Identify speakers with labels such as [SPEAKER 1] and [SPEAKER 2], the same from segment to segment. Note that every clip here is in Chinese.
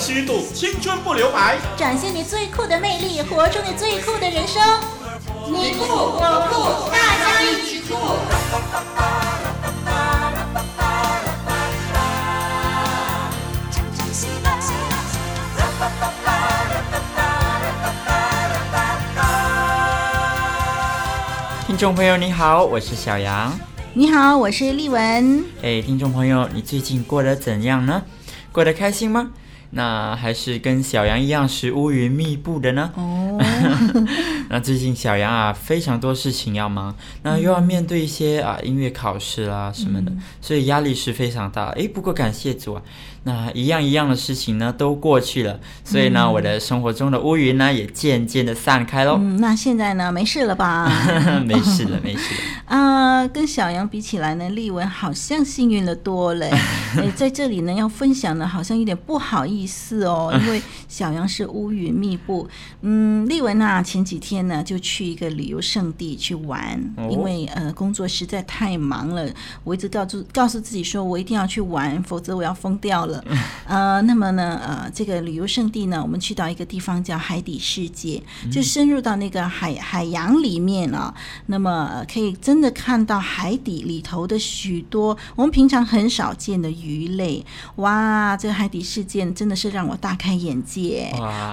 [SPEAKER 1] 虚度，青春不留白。
[SPEAKER 2] 展现你最酷的魅力，活出你最酷的人生。
[SPEAKER 3] 你酷我酷，大家一起酷！
[SPEAKER 4] 听众朋友你好，我是小杨。
[SPEAKER 2] 你好，我是丽文。
[SPEAKER 4] 哎，听众朋友，你最近过得怎样呢？过得开心吗？那还是跟小羊一样是乌云密布的呢？哦，那最近小杨啊，非常多事情要忙，那又要面对一些啊音乐考试啦什么的，嗯、所以压力是非常大。哎，不过感谢主啊。那一样一样的事情呢，都过去了，所以呢，嗯、我的生活中的乌云呢，也渐渐的散开喽。
[SPEAKER 2] 嗯，那现在呢，没事了吧？
[SPEAKER 4] 没事了，没事了。
[SPEAKER 2] 啊、呃，跟小杨比起来呢，丽文好像幸运的多嘞。哎，在这里呢，要分享的，好像有点不好意思哦，因为小杨是乌云密布。嗯，丽文啊，前几天呢，就去一个旅游胜地去玩，哦、因为呃，工作实在太忙了，我一直告诉告诉自己说，我一定要去玩，否则我要疯掉了。呃，那么呢，呃，这个旅游胜地呢，我们去到一个地方叫海底世界，就深入到那个海海洋里面啊，那么可以真的看到海底里头的许多我们平常很少见的鱼类。哇，这个海底世界真的是让我大开眼界。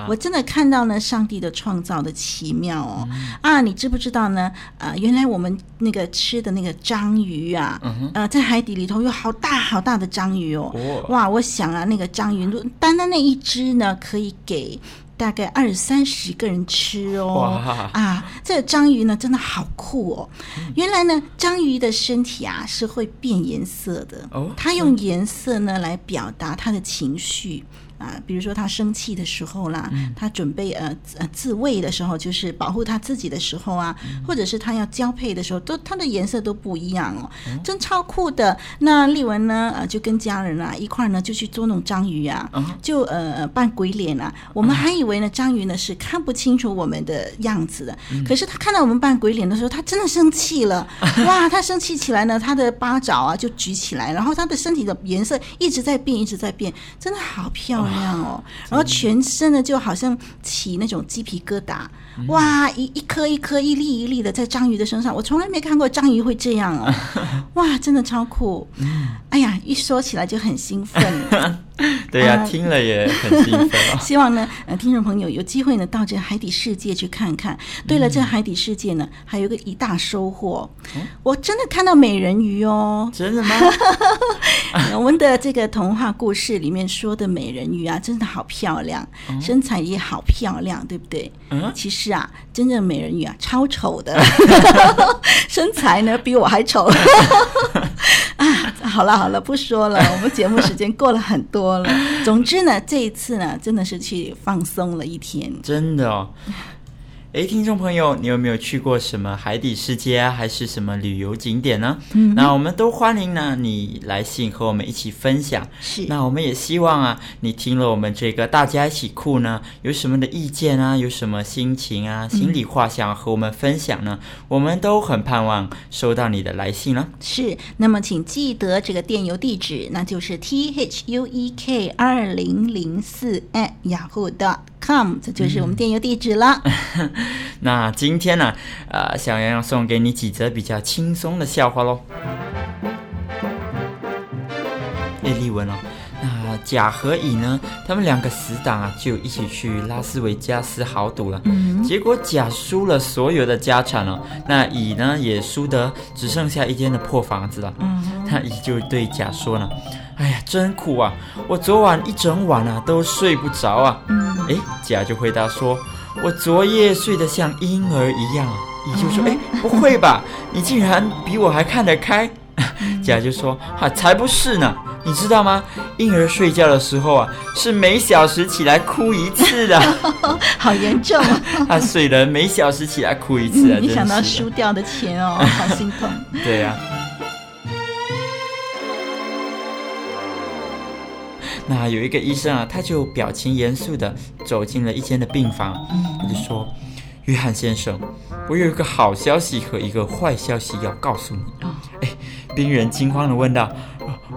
[SPEAKER 2] 我真的看到呢，上帝的创造的奇妙哦。嗯、啊，你知不知道呢？呃，原来我们那个吃的那个章鱼啊，嗯、呃，在海底里头有好大好大的章鱼哦。哦哇，我。想啊，那个章鱼，单单那一只呢，可以给大概二三十个人吃哦。啊，这个章鱼呢，真的好酷哦。原来呢，章鱼的身体啊是会变颜色的。哦，它用颜色呢来表达它的情绪。啊，比如说他生气的时候啦，嗯、他准备呃呃自卫的时候，就是保护他自己的时候啊，嗯、或者是他要交配的时候，都它的颜色都不一样哦，嗯、真超酷的。那丽文呢，呃，就跟家人啊一块呢就去捉弄章鱼啊，嗯、就呃扮鬼脸啊。我们还以为呢章鱼呢是看不清楚我们的样子的，嗯、可是他看到我们扮鬼脸的时候，他真的生气了。哇，他生气起来呢，他的八爪啊就举起来，然后他的身体的颜色一直在变，一直在变，真的好漂亮。这样哦，然后全身呢就好像起那种鸡皮疙瘩，哇，一一颗一颗一粒一粒的在章鱼的身上，我从来没看过章鱼会这样哦，哇，真的超酷，哎呀，一说起来就很兴奋。
[SPEAKER 4] 对呀、啊，呃、听了也很兴奋、哦。
[SPEAKER 2] 希望呢，呃，听众朋友有机会呢，到这个海底世界去看看。对了，这个海底世界呢，还有一个一大收获，嗯、我真的看到美人鱼哦！
[SPEAKER 4] 真的吗？
[SPEAKER 2] 我们的这个童话故事里面说的美人鱼啊，真的好漂亮，嗯、身材也好漂亮，对不对？嗯。其实啊，真正美人鱼啊，超丑的，身材呢比我还丑。啊，好了好了，不说了，我们节目时间过了很多了。总之呢，这一次呢，真的是去放松了一天，
[SPEAKER 4] 真的哦。哎，听众朋友，你有没有去过什么海底世界啊，还是什么旅游景点呢？嗯，那我们都欢迎呢，你来信和我们一起分享。
[SPEAKER 2] 是，
[SPEAKER 4] 那我们也希望啊，你听了我们这个大家一起酷呢，有什么的意见啊，有什么心情啊，心里话想和我们分享呢？嗯、我们都很盼望收到你的来信了。
[SPEAKER 2] 是，那么请记得这个电邮地址，那就是 t h u e k 二零零四 at yahoo dot com，这就是我们电邮地址了。嗯
[SPEAKER 4] 那今天呢，呃，小杨要送给你几则比较轻松的笑话喽。哎，丽文哦，那甲和乙呢，他们两个死党啊，就一起去拉斯维加斯豪赌了。嗯，结果甲输了所有的家产了，那乙呢也输得只剩下一间的破房子了。嗯，那乙就对甲说呢，哎呀，真苦啊，我昨晚一整晚啊都睡不着啊。嗯，哎，甲就回答说。我昨夜睡得像婴儿一样，乙就说：“哎，不会吧？你竟然比我还看得开。”甲就说：“哈，才不是呢！你知道吗？婴儿睡觉的时候啊，是每小时起来哭一次的，
[SPEAKER 2] 好严重啊！
[SPEAKER 4] 他睡了每小时起来哭一次啊！
[SPEAKER 2] 一想到输掉的钱哦，好心痛。
[SPEAKER 4] 对呀。那有一个医生啊，他就表情严肃的走进了一间的病房，他就说：“约翰先生，我有一个好消息和一个坏消息要告诉你。”哎，病人惊慌地问道：“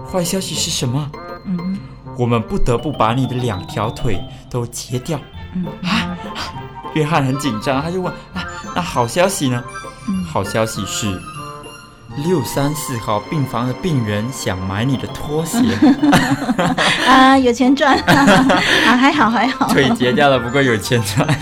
[SPEAKER 4] 坏消息是什么？”“嗯，我们不得不把你的两条腿都截掉。
[SPEAKER 2] 嗯
[SPEAKER 4] 啊，约翰很紧张，他就问啊，那好消息呢？
[SPEAKER 2] 嗯
[SPEAKER 4] 好消息是。六三四号病房的病人想买你的拖鞋
[SPEAKER 2] 啊，有钱赚 啊，还好还好，
[SPEAKER 4] 腿截掉了，不过有钱赚。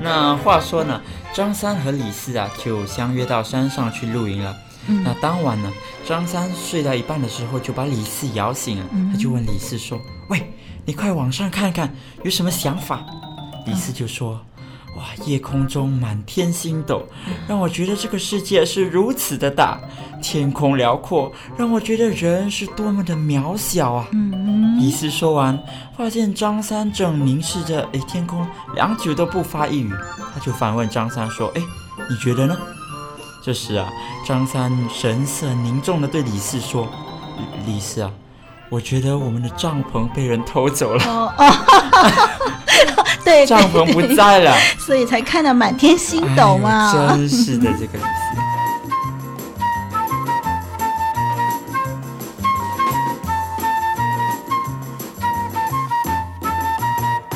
[SPEAKER 4] 那话说呢，张三和李四啊就相约到山上去露营了。嗯、那当晚呢，张三睡到一半的时候就把李四摇醒了，嗯、他就问李四说：“喂，你快往上看看，有什么想法？”李四就说。哇，夜空中满天星斗，让我觉得这个世界是如此的大，天空辽阔，让我觉得人是多么的渺小啊！嗯，李四说完，发现张三正凝视着诶天空，良久都不发一语，他就反问张三说：“哎，你觉得呢？”这时啊，张三神色凝重的对李四说：“李四啊，我觉得我们的帐篷被人偷走了。”
[SPEAKER 2] 对，
[SPEAKER 4] 帐篷不在了，
[SPEAKER 2] 所以才看到满天星斗嘛。
[SPEAKER 4] 哎、真是的，这个意思。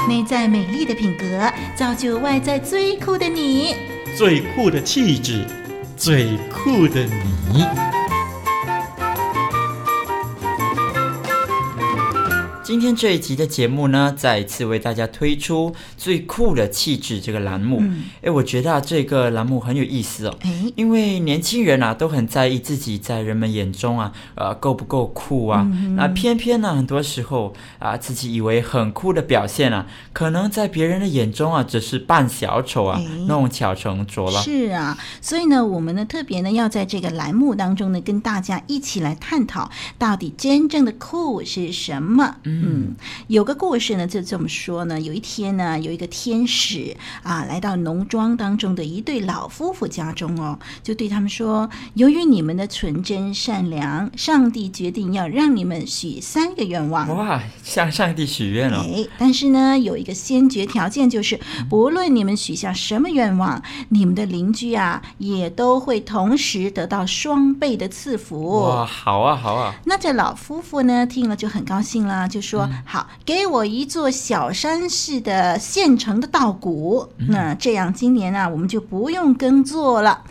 [SPEAKER 2] 内在美丽的品格，造就外在最酷的你。
[SPEAKER 1] 最酷的气质，最酷的你。
[SPEAKER 4] 今天这一集的节目呢，再一次为大家推出最酷的气质这个栏目。嗯，诶，我觉得啊，这个栏目很有意思哦。诶，因为年轻人啊都很在意自己在人们眼中啊，呃，够不够酷啊？嗯、那偏偏呢，很多时候啊，自己以为很酷的表现啊，可能在别人的眼中啊，只是扮小丑啊，弄巧成拙了。
[SPEAKER 2] 是啊，所以呢，我们呢特别呢要在这个栏目当中呢，跟大家一起来探讨，到底真正的酷是什么？嗯。嗯，有个故事呢，就这么说呢。有一天呢，有一个天使啊，来到农庄当中的一对老夫妇家中哦，就对他们说：“由于你们的纯真善良，上帝决定要让你们许三个愿望。”
[SPEAKER 4] 哇，向上帝许愿了。
[SPEAKER 2] 哎，但是呢，有一个先决条件，就是不论你们许下什么愿望，你们的邻居啊，也都会同时得到双倍的赐福。
[SPEAKER 4] 哇，好啊，好啊。
[SPEAKER 2] 那这老夫妇呢，听了就很高兴啦，就说。好，给我一座小山似的现成的稻谷，那这样今年呢，我们就不用耕作了。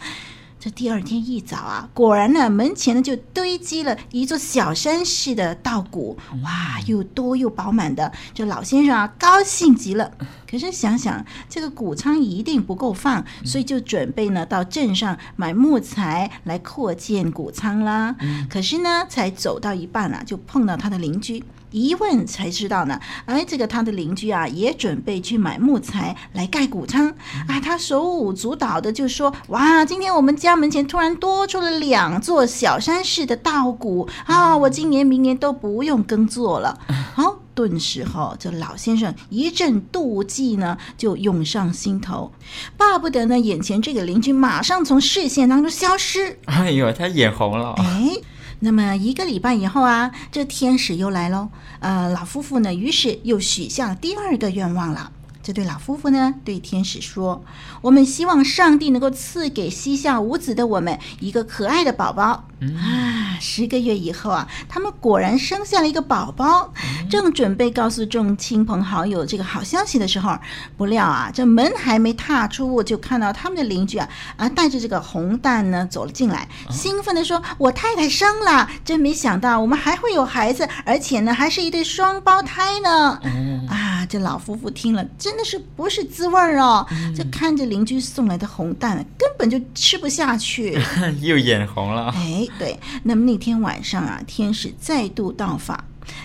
[SPEAKER 2] 这第二天一早啊，果然呢，门前呢就堆积了一座小山似的稻谷，哇，又多又饱满的。这老先生啊，高兴极了。可是想想这个谷仓一定不够放，所以就准备呢到镇上买木材来扩建谷仓啦。可是呢，才走到一半啊，就碰到他的邻居。一问才知道呢，哎，这个他的邻居啊，也准备去买木材来盖谷仓啊。他手舞足蹈的就说：“哇，今天我们家门前突然多出了两座小山似的稻谷啊！我今年、明年都不用耕作了。”好，顿时哈，这老先生一阵妒忌呢，就涌上心头，巴不得呢，眼前这个邻居马上从视线当中消失。
[SPEAKER 4] 哎呦，他眼红了。
[SPEAKER 2] 哎。那么一个礼拜以后啊，这天使又来喽。呃，老夫妇呢，于是又许下第二个愿望了。这对老夫妇呢，对天使说：“我们希望上帝能够赐给膝下无子的我们一个可爱的宝宝。”啊，十个月以后啊，他们果然生下了一个宝宝。正准备告诉众亲朋好友这个好消息的时候，不料啊，这门还没踏出，就看到他们的邻居啊啊带着这个红蛋呢走了进来，兴奋地说：“我太太生了！真没想到我们还会有孩子，而且呢还是一对双胞胎呢！”啊，这老夫妇听了真的是不是滋味儿哦，就看着邻居送来的红蛋，根本就吃不下去，
[SPEAKER 4] 又眼红了。
[SPEAKER 2] 哎。对，那么那天晚上啊，天使再度到访，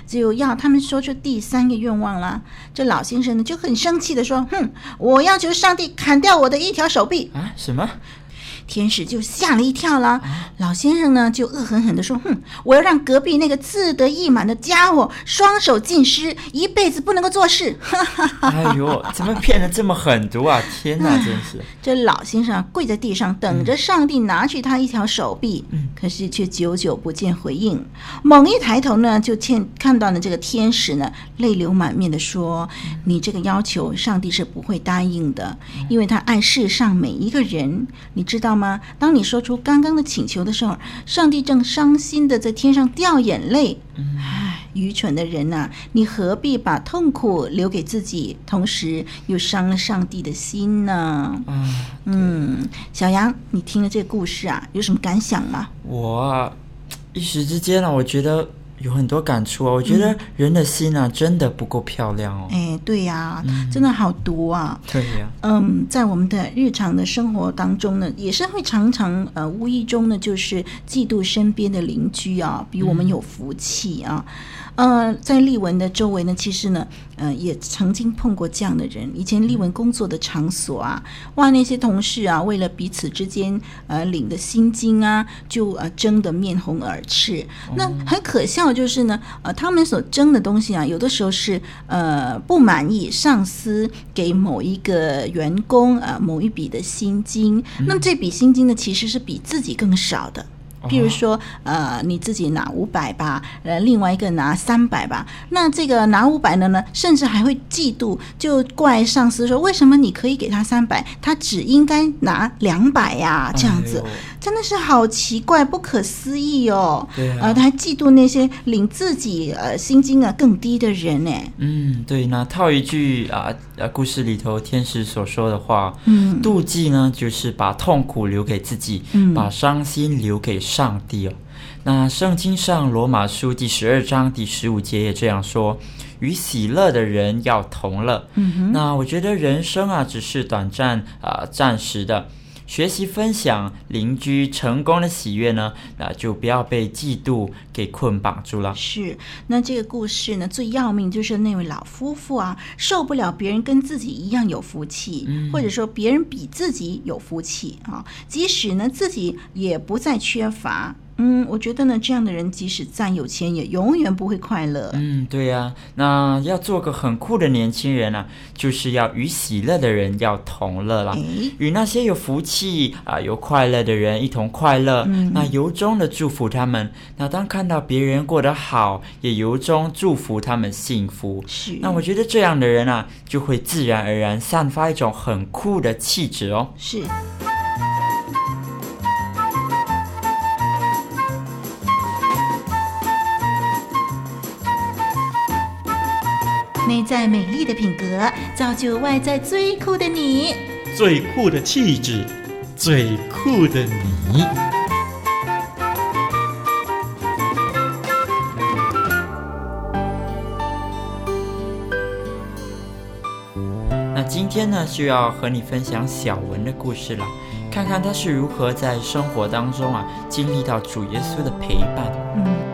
[SPEAKER 2] 就要他们说出第三个愿望了。这老先生呢就很生气的说：“哼，我要求上帝砍掉我的一条手臂。”
[SPEAKER 4] 啊，什么？
[SPEAKER 2] 天使就吓了一跳了，老先生呢就恶狠狠地说：“哼，我要让隔壁那个自得意满的家伙双手尽失，一辈子不能够做事。”
[SPEAKER 4] 哎呦，怎么骗得这么狠毒啊！天哪，真是！
[SPEAKER 2] 这老先生跪在地上，等着上帝拿去他一条手臂，嗯、可是却久久不见回应。猛一抬头呢，就见看到了这个天使呢，泪流满面的说：“你这个要求，上帝是不会答应的，因为他爱世上每一个人，你知道。”道吗？当你说出刚刚的请求的时候，上帝正伤心的在天上掉眼泪。唉，愚蠢的人呐、啊，你何必把痛苦留给自己，同时又伤了上帝的心呢？嗯，小杨，你听了这个故事啊，有什么感想吗？
[SPEAKER 4] 我啊，一时之间呢、啊，我觉得。有很多感触啊！我觉得人的心啊，真的不够漂亮哦。
[SPEAKER 2] 哎，对呀，真的好毒啊！
[SPEAKER 4] 对呀，
[SPEAKER 2] 嗯，在我们的日常的生活当中呢，也是会常常呃无意中呢，就是嫉妒身边的邻居啊，比我们有福气啊。呃，在丽文的周围呢，其实呢，呃，也曾经碰过这样的人。以前丽文工作的场所啊，哇，那些同事啊，为了彼此之间呃领的薪金啊，就呃争得面红耳赤。那很可笑就是呢，呃，他们所争的东西啊，有的时候是呃不满意上司给某一个员工啊、呃、某一笔的薪金，那么这笔薪金呢，其实是比自己更少的。譬如说，呃，你自己拿五百吧，呃，另外一个拿三百吧。那这个拿五百的呢，甚至还会嫉妒，就怪上司说：为什么你可以给他三百，他只应该拿两百呀？这样子，真的是好奇怪，不可思议哦。对啊。呃，他还嫉妒那些领自己呃薪金啊更低的人呢。
[SPEAKER 4] 嗯，对。那套一句啊啊故事里头天使所说的话，嗯，妒忌呢就是把痛苦留给自己，嗯，把伤心留给。上帝哦，那圣经上罗马书第十二章第十五节也这样说：“与喜乐的人要同乐。”嗯哼，那我觉得人生啊，只是短暂啊、呃，暂时的。学习分享邻居成功的喜悦呢，那就不要被嫉妒给捆绑住了。
[SPEAKER 2] 是，那这个故事呢，最要命就是那位老夫妇啊，受不了别人跟自己一样有福气，嗯、或者说别人比自己有福气啊，即使呢自己也不再缺乏。嗯，我觉得呢，这样的人即使再有钱，也永远不会快乐。
[SPEAKER 4] 嗯，对呀、啊，那要做个很酷的年轻人啊，就是要与喜乐的人要同乐啦，诶与那些有福气啊、有快乐的人一同快乐。嗯、那由衷的祝福他们。那当看到别人过得好，也由衷祝福他们幸福。
[SPEAKER 2] 是。
[SPEAKER 4] 那我觉得这样的人啊，就会自然而然散发一种很酷的气质哦。
[SPEAKER 2] 是。内在美丽的品格，造就外在最酷的你。
[SPEAKER 1] 最酷的气质，最酷的你。
[SPEAKER 4] 那今天呢，就要和你分享小文的故事了，看看他是如何在生活当中啊，经历到主耶稣的陪伴。嗯。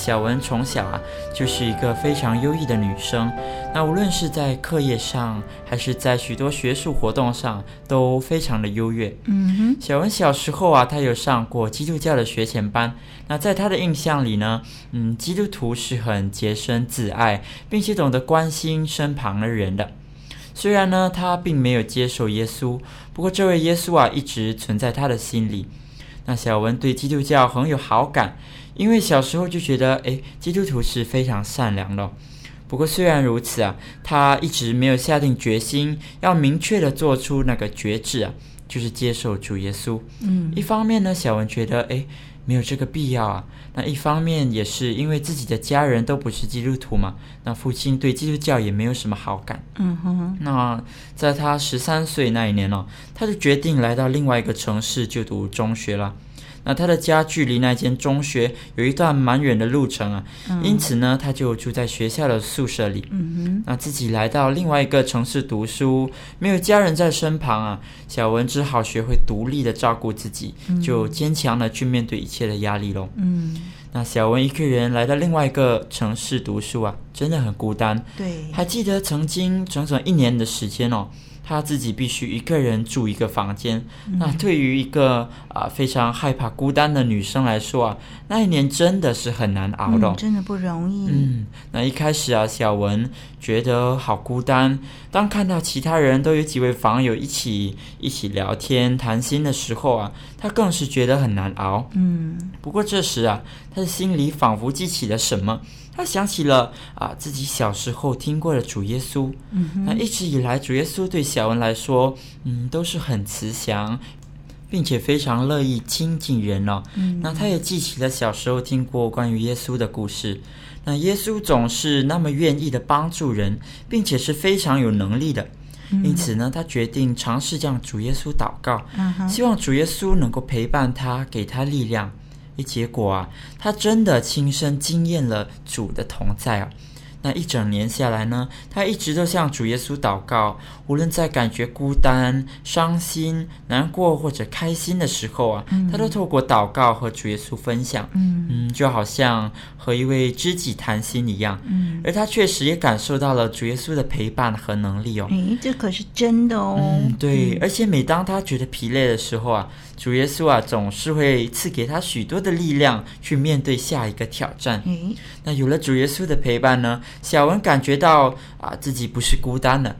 [SPEAKER 4] 小文从小啊就是一个非常优异的女生，那无论是在课业上，还是在许多学术活动上，都非常的优越。嗯哼，小文小时候啊，她有上过基督教的学前班。那在她的印象里呢，嗯，基督徒是很洁身自爱，并且懂得关心身旁的人的。虽然呢，她并没有接受耶稣，不过这位耶稣啊，一直存在她的心里。那小文对基督教很有好感。因为小时候就觉得，诶，基督徒是非常善良的。不过虽然如此啊，他一直没有下定决心要明确的做出那个决志啊，就是接受主耶稣。嗯，一方面呢，小文觉得，诶，没有这个必要啊。那一方面也是因为自己的家人都不是基督徒嘛，那父亲对基督教也没有什么好感。嗯哼。那在他十三岁那一年呢，哦，他就决定来到另外一个城市就读中学了。那他的家距离那间中学有一段蛮远的路程啊，嗯、因此呢，他就住在学校的宿舍里。嗯哼，那自己来到另外一个城市读书，没有家人在身旁啊，小文只好学会独立的照顾自己，嗯、就坚强的去面对一切的压力喽。嗯，那小文一个人来到另外一个城市读书啊，真的很孤单。
[SPEAKER 2] 对，
[SPEAKER 4] 还记得曾经整整一年的时间哦。他自己必须一个人住一个房间，嗯、那对于一个啊、呃、非常害怕孤单的女生来说啊，那一年真的是很难熬的、
[SPEAKER 2] 真的不容易。
[SPEAKER 4] 嗯，那一开始啊，小文觉得好孤单。当看到其他人都有几位房友一起一起聊天谈心的时候啊，他更是觉得很难熬。
[SPEAKER 2] 嗯，
[SPEAKER 4] 不过这时啊，他的心里仿佛记起了什么。他想起了啊，自己小时候听过的主耶稣。嗯哼，那一直以来，主耶稣对小文来说，嗯，都是很慈祥，并且非常乐意亲近人哦。嗯，那他也记起了小时候听过关于耶稣的故事。那耶稣总是那么愿意的帮助人，并且是非常有能力的。因此呢，他决定尝试向主耶稣祷告，希望主耶稣能够陪伴他，给他力量。结果啊，他真的亲身经验了主的同在啊。那一整年下来呢，他一直都向主耶稣祷告，无论在感觉孤单、伤心、难过或者开心的时候啊，嗯、他都透过祷告和主耶稣分享，嗯，嗯，就好像和一位知己谈心一样，嗯，而他确实也感受到了主耶稣的陪伴和能力哦，
[SPEAKER 2] 诶，这可是真的哦，
[SPEAKER 4] 嗯，对，
[SPEAKER 2] 嗯、
[SPEAKER 4] 而且每当他觉得疲累的时候啊，主耶稣啊总是会赐给他许多的力量去面对下一个挑战，嗯，那有了主耶稣的陪伴呢，小文感觉到啊，自己不是孤单的，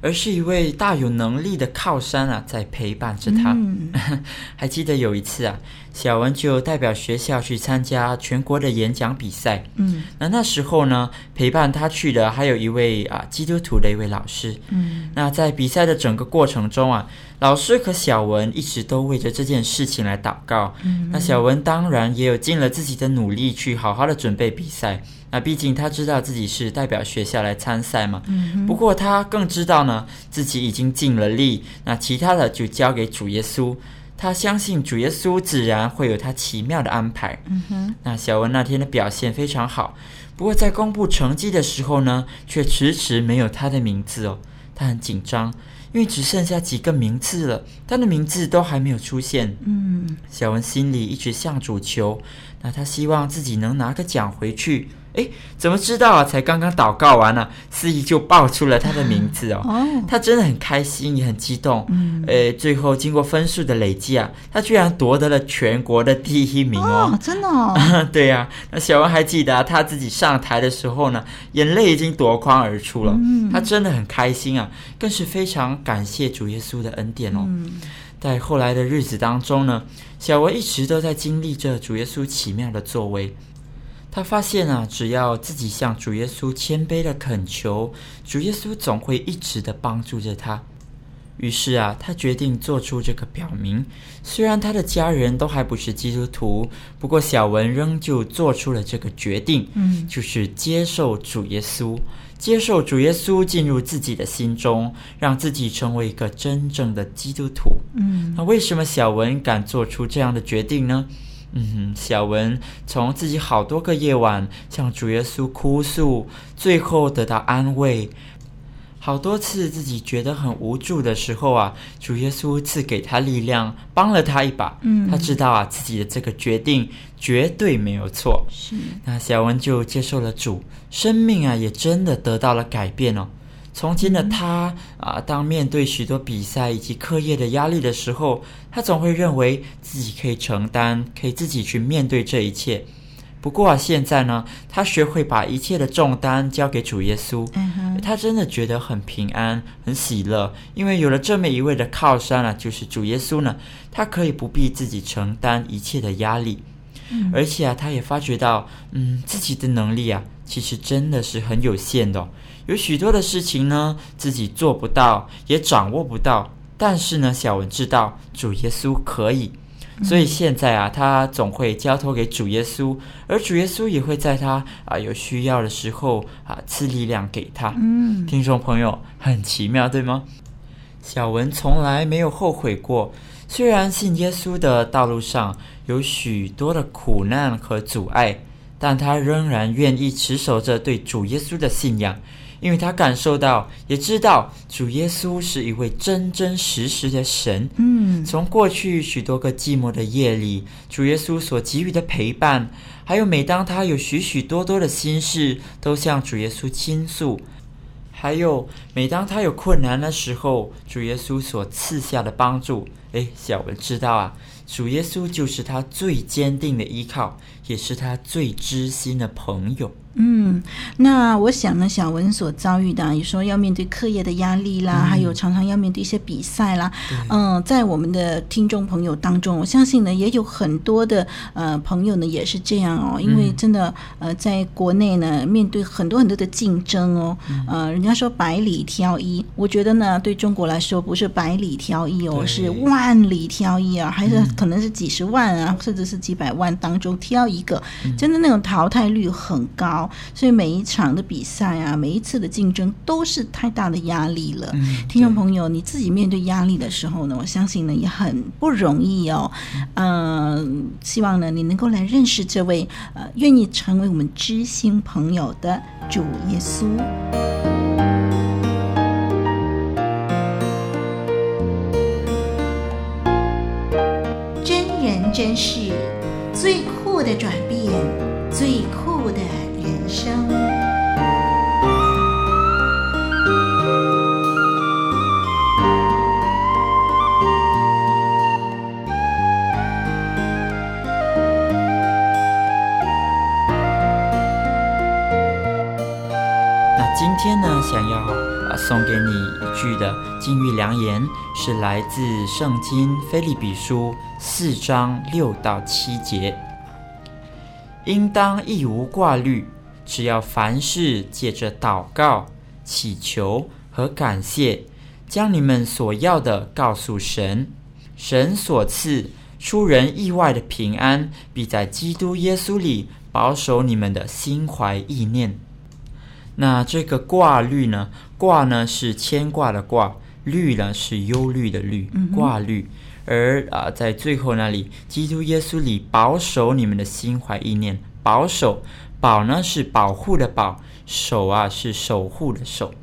[SPEAKER 4] 而是一位大有能力的靠山啊，在陪伴着他。嗯、还记得有一次啊，小文就代表学校去参加全国的演讲比赛。嗯，那那时候呢，陪伴他去的还有一位啊基督徒的一位老师。嗯，那在比赛的整个过程中啊，老师和小文一直都为着这件事情来祷告。嗯，那小文当然也有尽了自己的努力去好好的准备比赛。那毕竟他知道自己是代表学校来参赛嘛，嗯、不过他更知道呢，自己已经尽了力，那其他的就交给主耶稣。他相信主耶稣自然会有他奇妙的安排。嗯哼，那小文那天的表现非常好，不过在公布成绩的时候呢，却迟迟没有他的名字哦。他很紧张，因为只剩下几个名字了，他的名字都还没有出现。嗯，小文心里一直向主求，那他希望自己能拿个奖回去。诶，怎么知道啊？才刚刚祷告完了，司仪就报出了他的名字哦。哦，他真的很开心，也很激动。嗯，诶，最后经过分数的累积啊，他居然夺得了全国的第一名哦！
[SPEAKER 2] 哦真的哦？
[SPEAKER 4] 对呀、啊。那小文还记得、啊、他自己上台的时候呢，眼泪已经夺眶而出了。嗯，他真的很开心啊，更是非常感谢主耶稣的恩典哦。嗯，在后来的日子当中呢，小文一直都在经历着主耶稣奇妙的作为。他发现啊，只要自己向主耶稣谦卑的恳求，主耶稣总会一直的帮助着他。于是啊，他决定做出这个表明。虽然他的家人都还不是基督徒，不过小文仍旧做出了这个决定，嗯，就是接受主耶稣，接受主耶稣进入自己的心中，让自己成为一个真正的基督徒。嗯，那为什么小文敢做出这样的决定呢？嗯，小文从自己好多个夜晚向主耶稣哭诉，最后得到安慰。好多次自己觉得很无助的时候啊，主耶稣赐给他力量，帮了他一把。嗯，他知道啊，自己的这个决定绝对没有错。是，那小文就接受了主，生命啊也真的得到了改变哦。从前的他啊，当面对许多比赛以及课业的压力的时候，他总会认为自己可以承担，可以自己去面对这一切。不过啊，现在呢，他学会把一切的重担交给主耶稣，嗯，他真的觉得很平安、很喜乐，因为有了这么一位的靠山啊，就是主耶稣呢，他可以不必自己承担一切的压力。嗯，而且啊，他也发觉到，嗯，自己的能力啊，其实真的是很有限的哦。有许多的事情呢，自己做不到，也掌握不到。但是呢，小文知道主耶稣可以，所以现在啊，他总会交托给主耶稣，而主耶稣也会在他啊有需要的时候啊赐力量给他。嗯，听众朋友，很奇妙，对吗？小文从来没有后悔过，虽然信耶稣的道路上有许多的苦难和阻碍，但他仍然愿意持守着对主耶稣的信仰。因为他感受到，也知道主耶稣是一位真真实实的神。
[SPEAKER 2] 嗯，
[SPEAKER 4] 从过去许多个寂寞的夜里，主耶稣所给予的陪伴，还有每当他有许许多多的心事，都向主耶稣倾诉。还有，每当他有困难的时候，主耶稣所赐下的帮助，诶，小文知道啊，主耶稣就是他最坚定的依靠，也是他最知心的朋友。
[SPEAKER 2] 嗯，那我想呢，小文所遭遇的，你说要面对课业的压力啦，嗯、还有常常要面对一些比赛啦。嗯、呃，在我们的听众朋友当中，我相信呢，也有很多的呃朋友呢，也是这样哦。因为真的呃，在国内呢，面对很多很多的竞争哦。呃，人家说百里挑一，我觉得呢，对中国来说不是百里挑一哦，是万里挑一啊，还是可能是几十万啊，甚至是几百万当中挑一个，真的那种淘汰率很高。所以每一场的比赛啊，每一次的竞争都是太大的压力了。嗯、听众朋友，你自己面对压力的时候呢，我相信呢也很不容易哦。嗯、呃，希望呢你能够来认识这位呃愿意成为我们知心朋友的主耶稣。
[SPEAKER 3] 真人真事，最酷的转变，最酷的人。生。
[SPEAKER 4] 那今天呢，想要啊送给你一句的金玉良言，是来自圣经腓利比书四章六到七节，应当一无挂虑。只要凡事借着祷告、祈求和感谢，将你们所要的告诉神，神所赐出人意外的平安，必在基督耶稣里保守你们的心怀意念。那这个挂虑呢？挂呢是牵挂的挂，虑呢是忧虑的虑，挂虑。而啊，在最后那里，基督耶稣里保守你们的心怀意念，保守。保呢是保护的保，守啊是守护的守。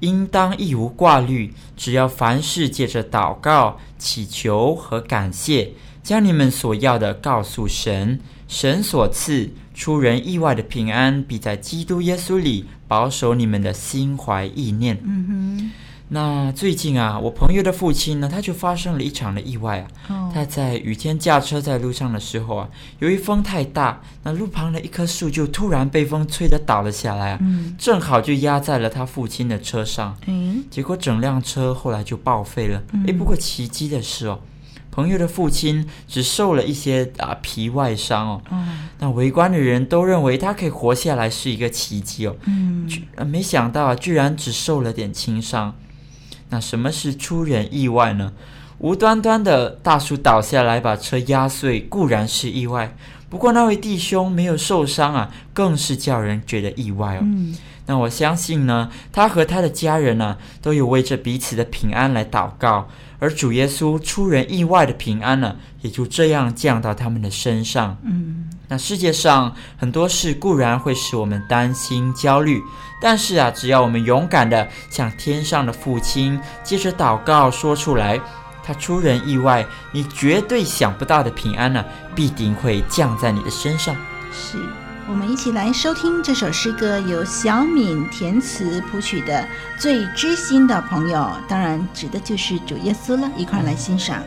[SPEAKER 4] 应当亦无挂虑，只要凡事借着祷告、祈求和感谢，将你们所要的告诉神，神所赐出人意外的平安，必在基督耶稣里保守你们的心怀意念。嗯哼。那最近啊，我朋友的父亲呢，他就发生了一场的意外啊。Oh. 他在雨天驾车在路上的时候啊，由于风太大，那路旁的一棵树就突然被风吹得倒了下来啊，嗯、正好就压在了他父亲的车上。嗯、结果整辆车后来就报废了。哎、嗯，不过奇迹的是哦，朋友的父亲只受了一些啊皮外伤哦。Oh. 那围观的人都认为他可以活下来是一个奇迹哦。嗯，没想到啊，居然只受了点轻伤。那什么是出人意外呢？无端端的大树倒下来把车压碎固然是意外，不过那位弟兄没有受伤啊，更是叫人觉得意外哦。嗯，那我相信呢，他和他的家人呢，都有为着彼此的平安来祷告，而主耶稣出人意外的平安呢，也就这样降到他们的身上。嗯。那世界上很多事固然会使我们担心焦虑，但是啊，只要我们勇敢地向天上的父亲借着祷告说出来，他出人意外，你绝对想不到的平安呢、必定会降在你的身上。
[SPEAKER 2] 是，我们一起来收听这首诗歌，由小敏填词谱曲的《最知心的朋友》，当然指的就是主耶稣了，一块来欣赏。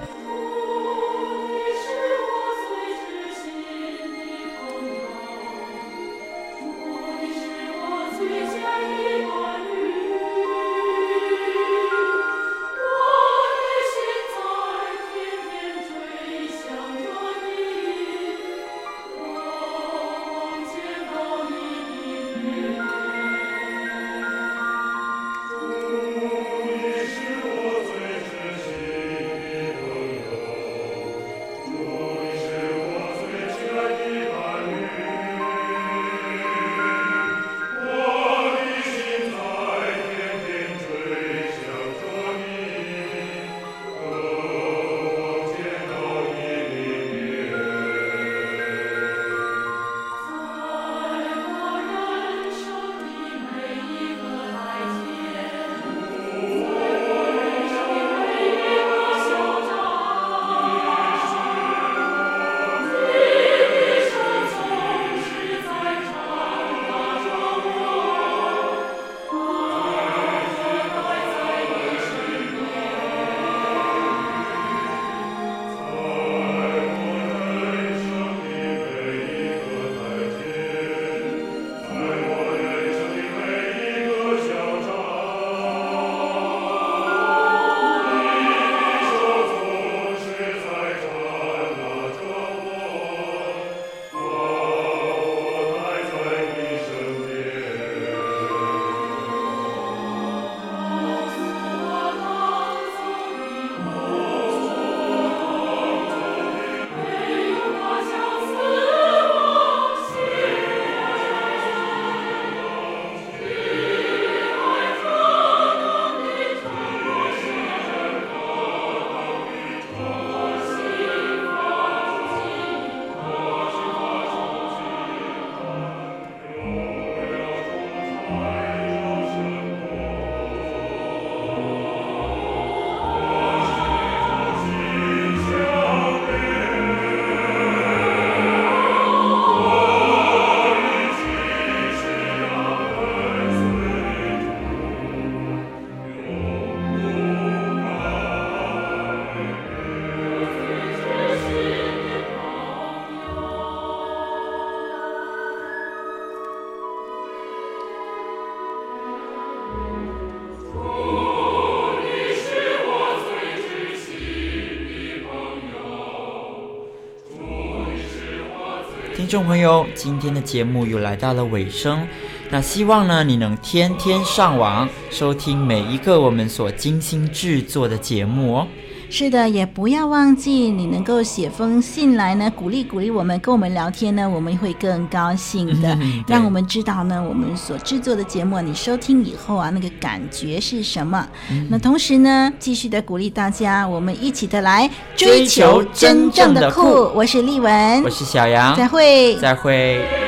[SPEAKER 4] 听众朋友，今天的节目又来到了尾声，那希望呢你能天天上网收听每一个我们所精心制作的节目哦。
[SPEAKER 2] 是的，也不要忘记你能够写封信来呢，鼓励鼓励我们，跟我们聊天呢，我们会更高兴的，嗯、让我们知道呢，我们所制作的节目，你收听以后啊，那个感觉是什么？嗯、那同时呢，继续的鼓励大家，我们一起的来追求真正的酷。我是丽文，
[SPEAKER 4] 我是小杨，
[SPEAKER 2] 再会，
[SPEAKER 4] 再
[SPEAKER 3] 会。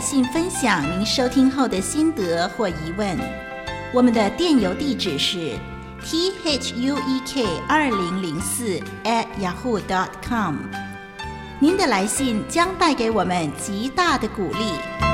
[SPEAKER 3] 信分享您收听后的心得或疑问，我们的电邮地址是 t h u e k 二零零四 at yahoo dot com。您的来信将带给我们极大的鼓励。